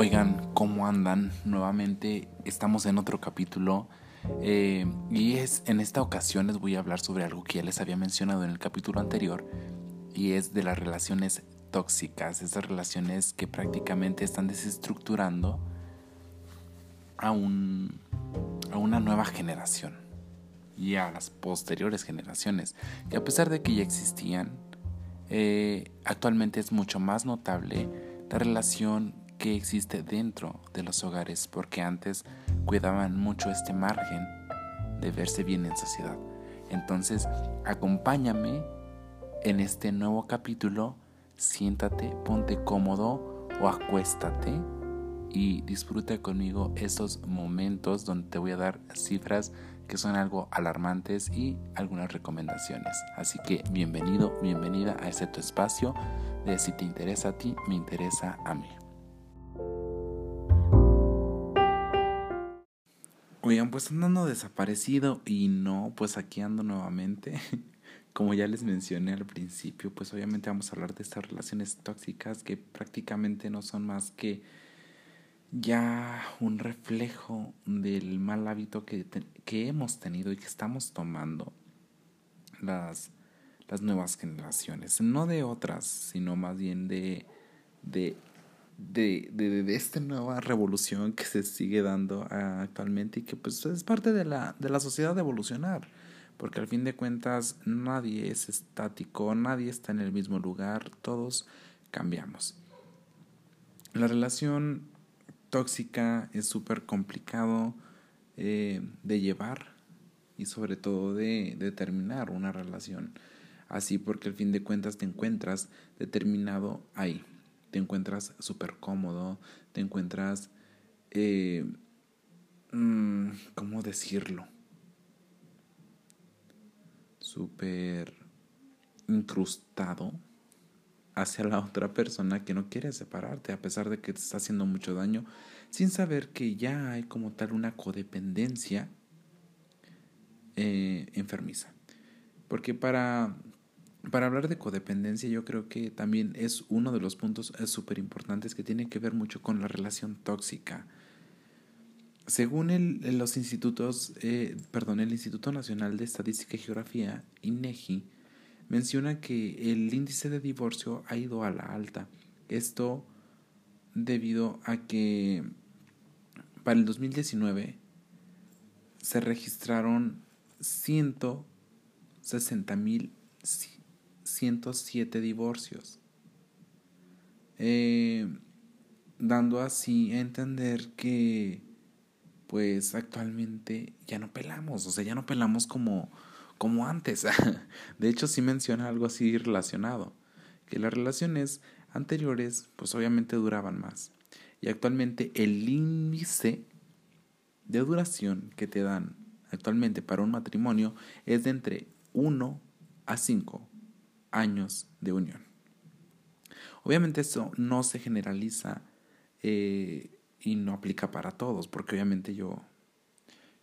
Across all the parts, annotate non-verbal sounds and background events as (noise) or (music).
Oigan, ¿cómo andan? Nuevamente estamos en otro capítulo eh, y es en esta ocasión les voy a hablar sobre algo que ya les había mencionado en el capítulo anterior y es de las relaciones tóxicas, esas relaciones que prácticamente están desestructurando a, un, a una nueva generación y a las posteriores generaciones, que a pesar de que ya existían, eh, actualmente es mucho más notable la relación que existe dentro de los hogares, porque antes cuidaban mucho este margen de verse bien en sociedad. Entonces, acompáñame en este nuevo capítulo, siéntate, ponte cómodo o acuéstate y disfruta conmigo estos momentos donde te voy a dar cifras que son algo alarmantes y algunas recomendaciones. Así que bienvenido, bienvenida a este tu espacio de si te interesa a ti, me interesa a mí. Oigan, pues andando desaparecido y no, pues aquí ando nuevamente. (laughs) Como ya les mencioné al principio, pues obviamente vamos a hablar de estas relaciones tóxicas que prácticamente no son más que ya un reflejo del mal hábito que, que hemos tenido y que estamos tomando las, las nuevas generaciones. No de otras, sino más bien de, de, de, de, de esta nueva revolución que se sigue dando actualmente y que pues es parte de la, de la sociedad de evolucionar. Porque al fin de cuentas nadie es estático, nadie está en el mismo lugar, todos cambiamos. La relación tóxica, es súper complicado eh, de llevar y sobre todo de, de, terminar una relación. Así porque al fin de cuentas te encuentras determinado ahí, te encuentras súper cómodo, te encuentras, eh, mm, ¿cómo decirlo? Súper incrustado hacia la otra persona que no quiere separarte a pesar de que te está haciendo mucho daño, sin saber que ya hay como tal una codependencia eh, enfermiza. Porque para, para hablar de codependencia yo creo que también es uno de los puntos súper importantes que tiene que ver mucho con la relación tóxica. Según el, los institutos, eh, perdón, el Instituto Nacional de Estadística y Geografía, INEGI, menciona que el índice de divorcio ha ido a la alta. Esto debido a que para el 2019 se registraron 160.107 divorcios, eh, dando así a entender que pues actualmente ya no pelamos, o sea, ya no pelamos como como antes. (laughs) De hecho, sí menciona algo así relacionado, que las relaciones anteriores pues obviamente duraban más. Y actualmente el índice de duración que te dan actualmente para un matrimonio es de entre 1 a 5 años de unión. Obviamente eso no se generaliza eh, y no aplica para todos, porque obviamente yo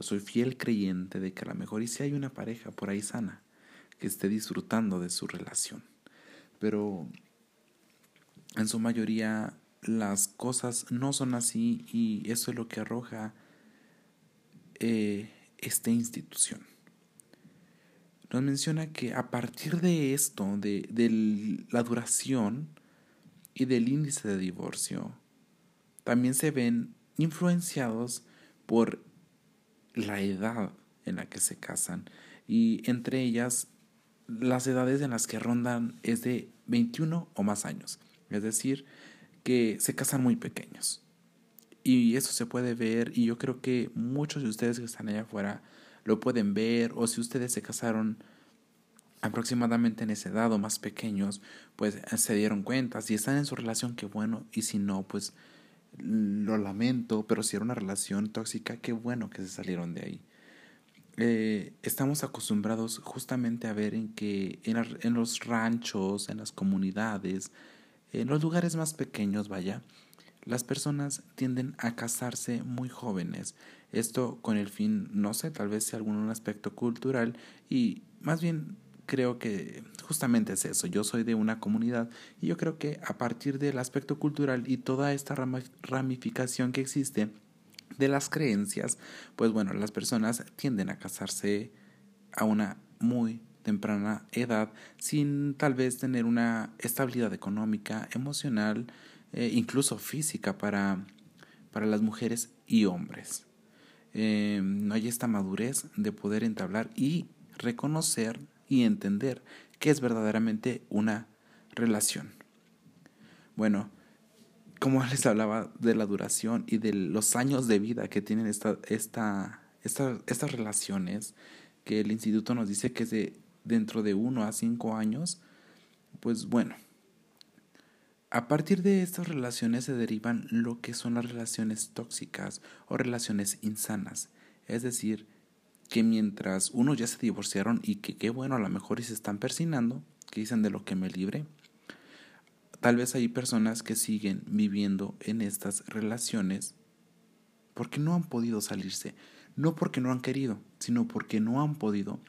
soy fiel creyente de que a lo mejor y si hay una pareja por ahí sana que esté disfrutando de su relación. Pero en su mayoría las cosas no son así y eso es lo que arroja eh, esta institución. Nos menciona que a partir de esto, de, la duración y del índice de divorcio, también se ven influenciados por la edad en la que se casan y entre ellas las edades en las que rondan es de 21 o más años, es decir, que se casan muy pequeños. Y eso se puede ver y yo creo que muchos de ustedes que están allá afuera lo pueden ver o si ustedes se casaron aproximadamente en esa edad o más pequeños, pues se dieron cuenta, si están en su relación, qué bueno, y si no, pues lo lamento, pero si era una relación tóxica, qué bueno que se salieron de ahí. Eh, estamos acostumbrados justamente a ver en que en, los ranchos, en las comunidades, en los lugares más pequeños, vaya, las personas tienden a casarse muy jóvenes. Esto con el fin, no sé, tal vez algún aspecto cultural y más bien creo que justamente es eso. Yo soy de una comunidad y yo creo que a partir del aspecto cultural y toda esta ramificación que existe de las creencias, pues bueno, las personas tienden a casarse a una muy temprana edad sin tal vez tener una estabilidad económica, emocional, eh, incluso física para, para las mujeres y hombres. Eh, no hay esta madurez de poder entablar y reconocer y entender qué es verdaderamente una relación. Bueno, como (laughs) les hablaba de la duración y de los años de vida que tienen esta, esta, estas relaciones, que el instituto nos dice que es de dentro de uno a cinco años, pues bueno, a partir de estas relaciones se derivan lo que son las relaciones tóxicas o relaciones insanas. Es decir, que mientras unos ya se divorciaron y que qué bueno, a lo mejor y se están persinando, que dicen de lo que me libre, tal vez hay personas que siguen viviendo en estas relaciones porque no han podido salirse. No porque no han querido, sino porque no han podido,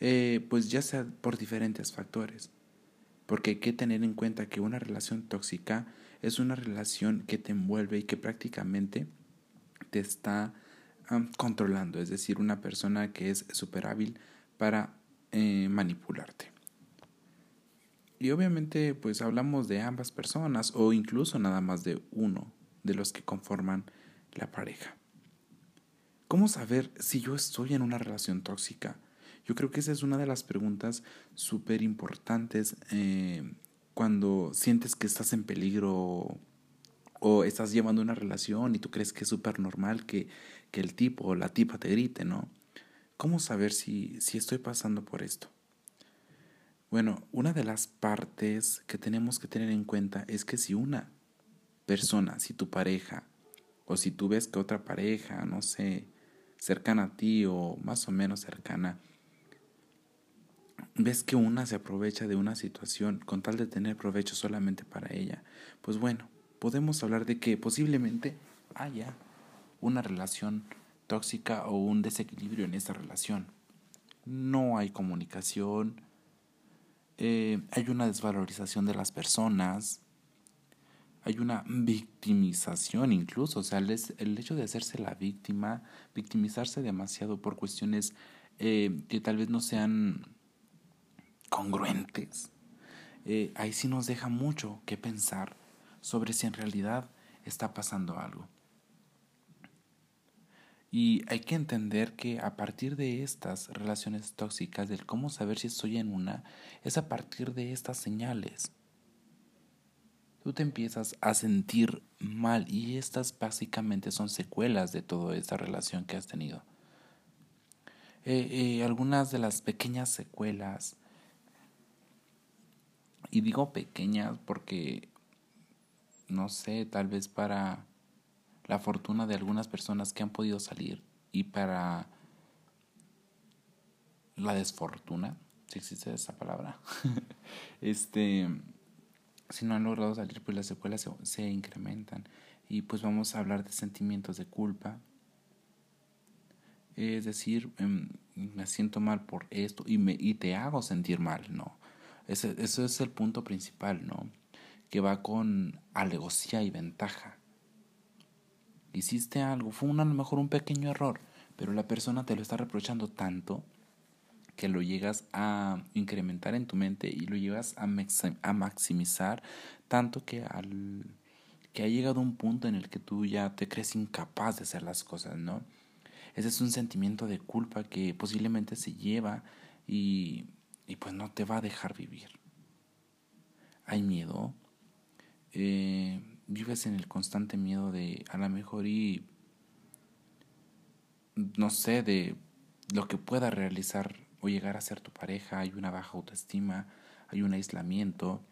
eh, pues ya sea por diferentes factores. Porque hay que tener en cuenta que una relación tóxica es una relación que te envuelve y que prácticamente te está controlando. Es decir, una persona que es súper hábil para eh, manipularte. Y obviamente pues hablamos de ambas personas o incluso nada más de uno de los que conforman la pareja. ¿Cómo saber si yo estoy en una relación tóxica? Yo creo que esa es una de las preguntas súper importantes eh, cuando sientes que estás en peligro o estás llevando una relación y tú crees que es súper normal que, que, el tipo o la tipa te grite, ¿no? ¿Cómo saber si, si estoy pasando por esto? Bueno, una de las partes que tenemos que tener en cuenta es que si una persona, si tu pareja, o si tú ves que otra pareja, no sé, cercana a ti o más o menos cercana, ves que una se aprovecha de una situación con tal de tener provecho solamente para ella, pues bueno, podemos hablar de que posiblemente haya una relación tóxica o un desequilibrio en esta relación. No hay comunicación, eh, hay una desvalorización de las personas, hay una victimización incluso, o sea, el, el hecho de hacerse la víctima, victimizarse demasiado por cuestiones eh, que tal vez no sean congruentes, eh, ahí sí nos deja mucho que pensar sobre si en realidad está pasando algo. Y hay que entender que a partir de estas relaciones tóxicas, del cómo saber si estoy en una, es a partir de estas señales. Tú te empiezas a sentir mal y estas básicamente son secuelas de toda esta relación que has tenido. Eh, eh, algunas de las pequeñas secuelas, y digo pequeñas porque, no sé, tal vez para la fortuna de algunas personas que han podido salir y para la desfortuna, si existe esa palabra, (laughs) este, si no han logrado salir, pues las secuelas se, incrementan y pues vamos a hablar de sentimientos de culpa, es decir, em, me siento mal por esto y, me, y te hago sentir mal, ¿no? Ese, es el punto principal, ¿no? Que va con alevosía y ventaja hiciste algo, fue a lo mejor un pequeño error, pero la persona te lo está reprochando tanto que lo llegas a incrementar en tu mente y lo llegas a maximizar tanto que al que ha llegado un punto en el que tú ya te crees incapaz de hacer las cosas, ¿no? Ese es un sentimiento de culpa que posiblemente se lleva y, y pues no te va a dejar vivir. Hay miedo. Eh, vives en el constante miedo de a lo mejor y no sé, de lo que pueda realizar o llegar a ser tu pareja, hay una baja autoestima, hay un aislamiento.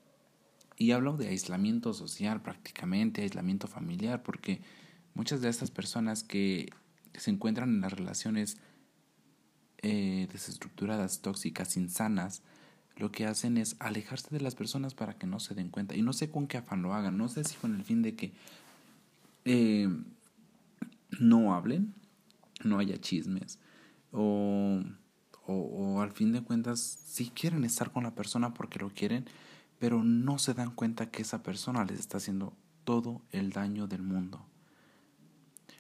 Y hablo de aislamiento social prácticamente, aislamiento familiar, porque muchas de estas personas que se encuentran en las relaciones eh, desestructuradas, tóxicas, insanas, lo que hacen es alejarse de las personas para que no se den cuenta. Y no sé con qué afán lo hagan, no sé si con el fin de que eh, no hablen, no haya chismes, o, o, al fin de cuentas sí quieren estar con la persona porque lo quieren, pero no se dan cuenta que esa persona les está haciendo todo el daño del mundo.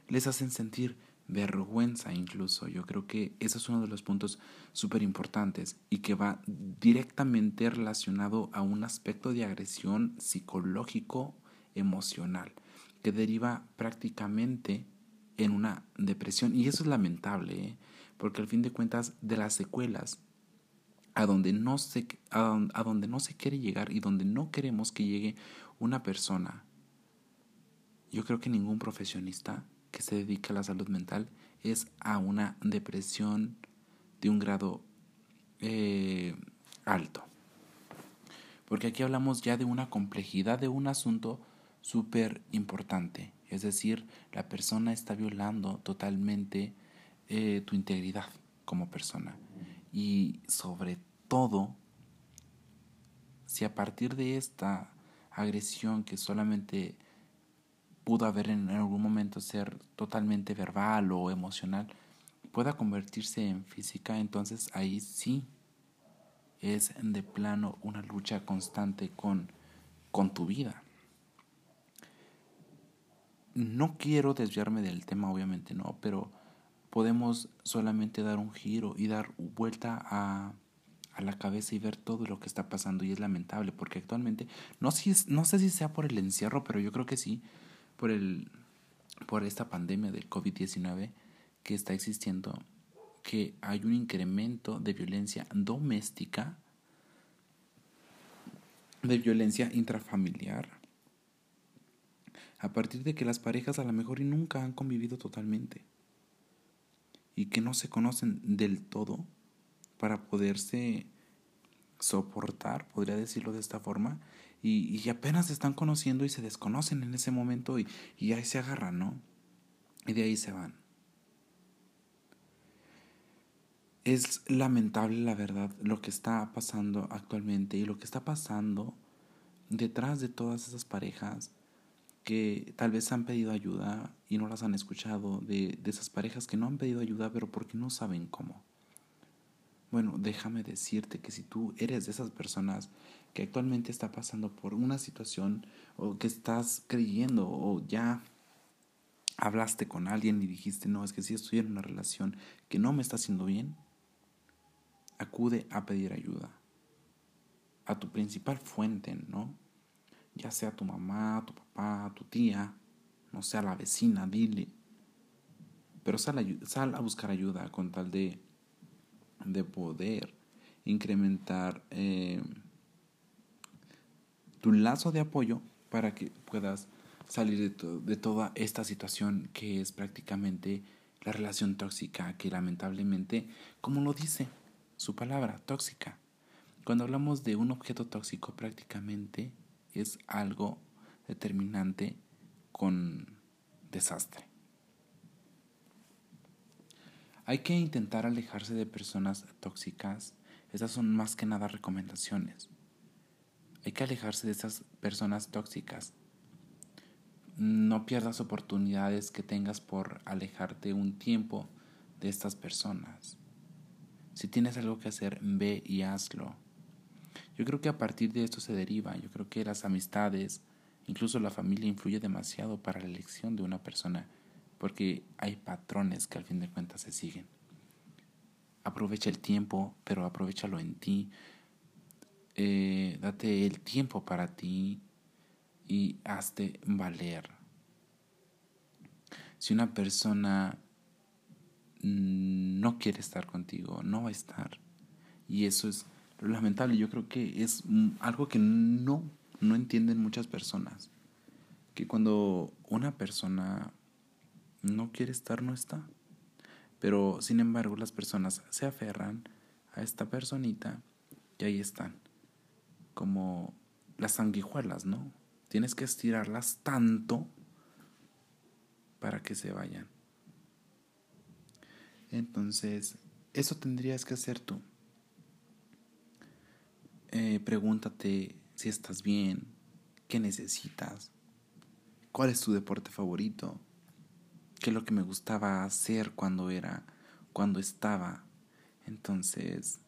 Les hacen sentir vergüenza incluso. Yo creo que ese es uno de los puntos súper importantes y que va directamente relacionado a un aspecto de agresión psicológico emocional que deriva prácticamente en una depresión. Y eso es lamentable, ¿eh? porque al fin de cuentas de las secuelas a donde, no se, a donde no se quiere llegar y donde no queremos que llegue una persona, yo creo que ningún profesionista que se dedica a la salud mental es a una depresión de un grado eh, alto. Porque aquí hablamos ya de una complejidad de un asunto súper importante. Es decir, la persona está violando totalmente eh, tu integridad como persona. Y sobre todo, si a partir de esta agresión que solamente pudo haber en algún momento ser totalmente verbal o emocional, pueda convertirse en física, entonces ahí sí es de plano una lucha constante con, con tu vida. No quiero desviarme del tema, obviamente no, pero podemos solamente dar un giro y dar vuelta a, a la cabeza y ver todo lo que está pasando y es lamentable porque actualmente no, si no sé si sea por el encierro, pero yo creo que sí, por, el, por esta pandemia del COVID-19 que está existiendo, que hay un incremento de violencia doméstica, de violencia intrafamiliar, a partir de que las parejas a lo mejor y nunca han convivido totalmente y que no se conocen del todo para poderse soportar, podría decirlo de esta forma, y, apenas se están conociendo y se desconocen en ese momento y, y ahí se agarran, ¿no? Y de ahí se van. Es lamentable, la verdad, lo que está pasando actualmente y lo que está pasando detrás de todas esas parejas que tal vez han pedido ayuda y no las han escuchado, de, de esas parejas que no han pedido ayuda pero porque no saben cómo. Bueno, déjame decirte que si tú eres de esas personas que actualmente está pasando por una situación o que estás creyendo o ya hablaste con alguien y dijiste, no, es que si estoy en una relación que no me está haciendo bien, acude a pedir ayuda a tu principal fuente, ¿no? Ya sea tu mamá, tu papá, tu tía, no sea la vecina, dile. Pero sal a, sal a buscar ayuda con tal de, de poder incrementar eh, tu lazo de apoyo para que puedas salir de, de toda esta situación que es prácticamente la relación tóxica, que lamentablemente, como lo dice su palabra, tóxica. Cuando hablamos de un objeto tóxico, prácticamente es algo determinante con desastre. Hay que intentar alejarse de personas tóxicas. Esas son más que nada recomendaciones. Hay que alejarse de esas personas tóxicas. No pierdas oportunidades que tengas por alejarte un tiempo de estas personas. Si tienes algo que hacer, ve y hazlo. Yo creo que a partir de esto se deriva. Yo creo que las amistades, incluso la familia, influye demasiado para la elección de una persona, porque hay patrones que al fin de cuentas se siguen. Aprovecha el tiempo, pero aprovechalo en ti. Eh, date el tiempo para ti y hazte valer. Si una persona no quiere estar contigo, no va a estar. Y eso es lamentable. Yo creo que es algo que no, no entienden muchas personas. Que cuando una persona no quiere estar, no está. Pero sin embargo las personas se aferran a esta personita y ahí están como las sanguijuelas, ¿no? Tienes que estirarlas tanto para que se vayan. Entonces, eso tendrías que hacer tú. Eh, pregúntate si estás bien, qué necesitas, cuál es tu deporte favorito, qué es lo que me gustaba hacer cuando era, cuando estaba Entonces,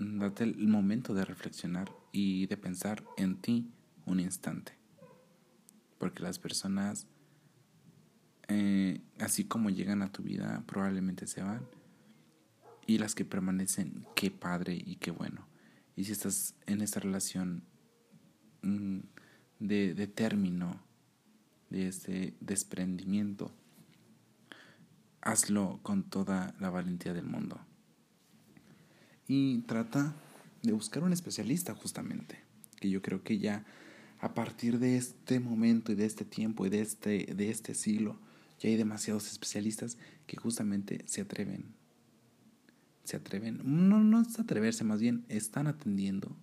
date el momento de reflexionar y de pensar en ti un instante. Porque las personas, eh, así como llegan a tu vida, probablemente se van. Y las que permanecen, qué padre y qué bueno. Y si estás en esta relación mm, de, de término, de este desprendimiento, hazlo con toda la valentía del mundo. Y trata de buscar un especialista justamente, que yo creo que ya a partir de este momento y de este tiempo y de este, de este siglo, ya hay demasiados especialistas que justamente se atreven. Se atreven, no, no es atreverse, más bien están atendiendo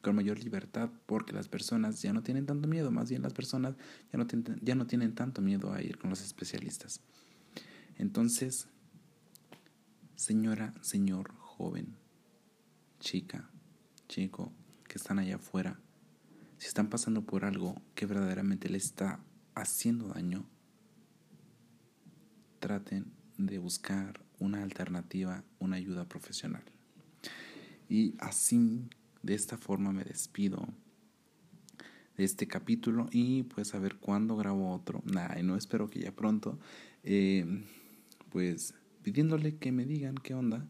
con mayor libertad porque las personas ya no tienen tanto miedo, más bien las personas ya no, tienen, ya no tienen tanto miedo a ir con los especialistas. Entonces, señora, señor, joven, chica, chico, que están allá afuera, si están pasando por algo que verdaderamente les está haciendo daño, traten de buscar una alternativa, una ayuda profesional. Y así, de esta forma me despido de este capítulo y pues a ver cuándo grabo otro. Nah, no espero que ya pronto. Eh, pues pidiéndole que me digan qué onda,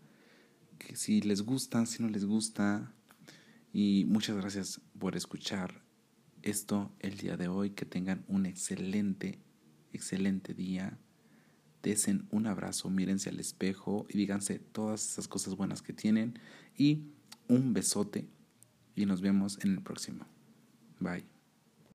si les gusta, si no les gusta. Y muchas gracias por escuchar esto el día de hoy. Que tengan un excelente, excelente día. Desen un abrazo, mírense al espejo y díganse todas esas cosas buenas que tienen. Y un besote. Y nos vemos en el próximo. Bye.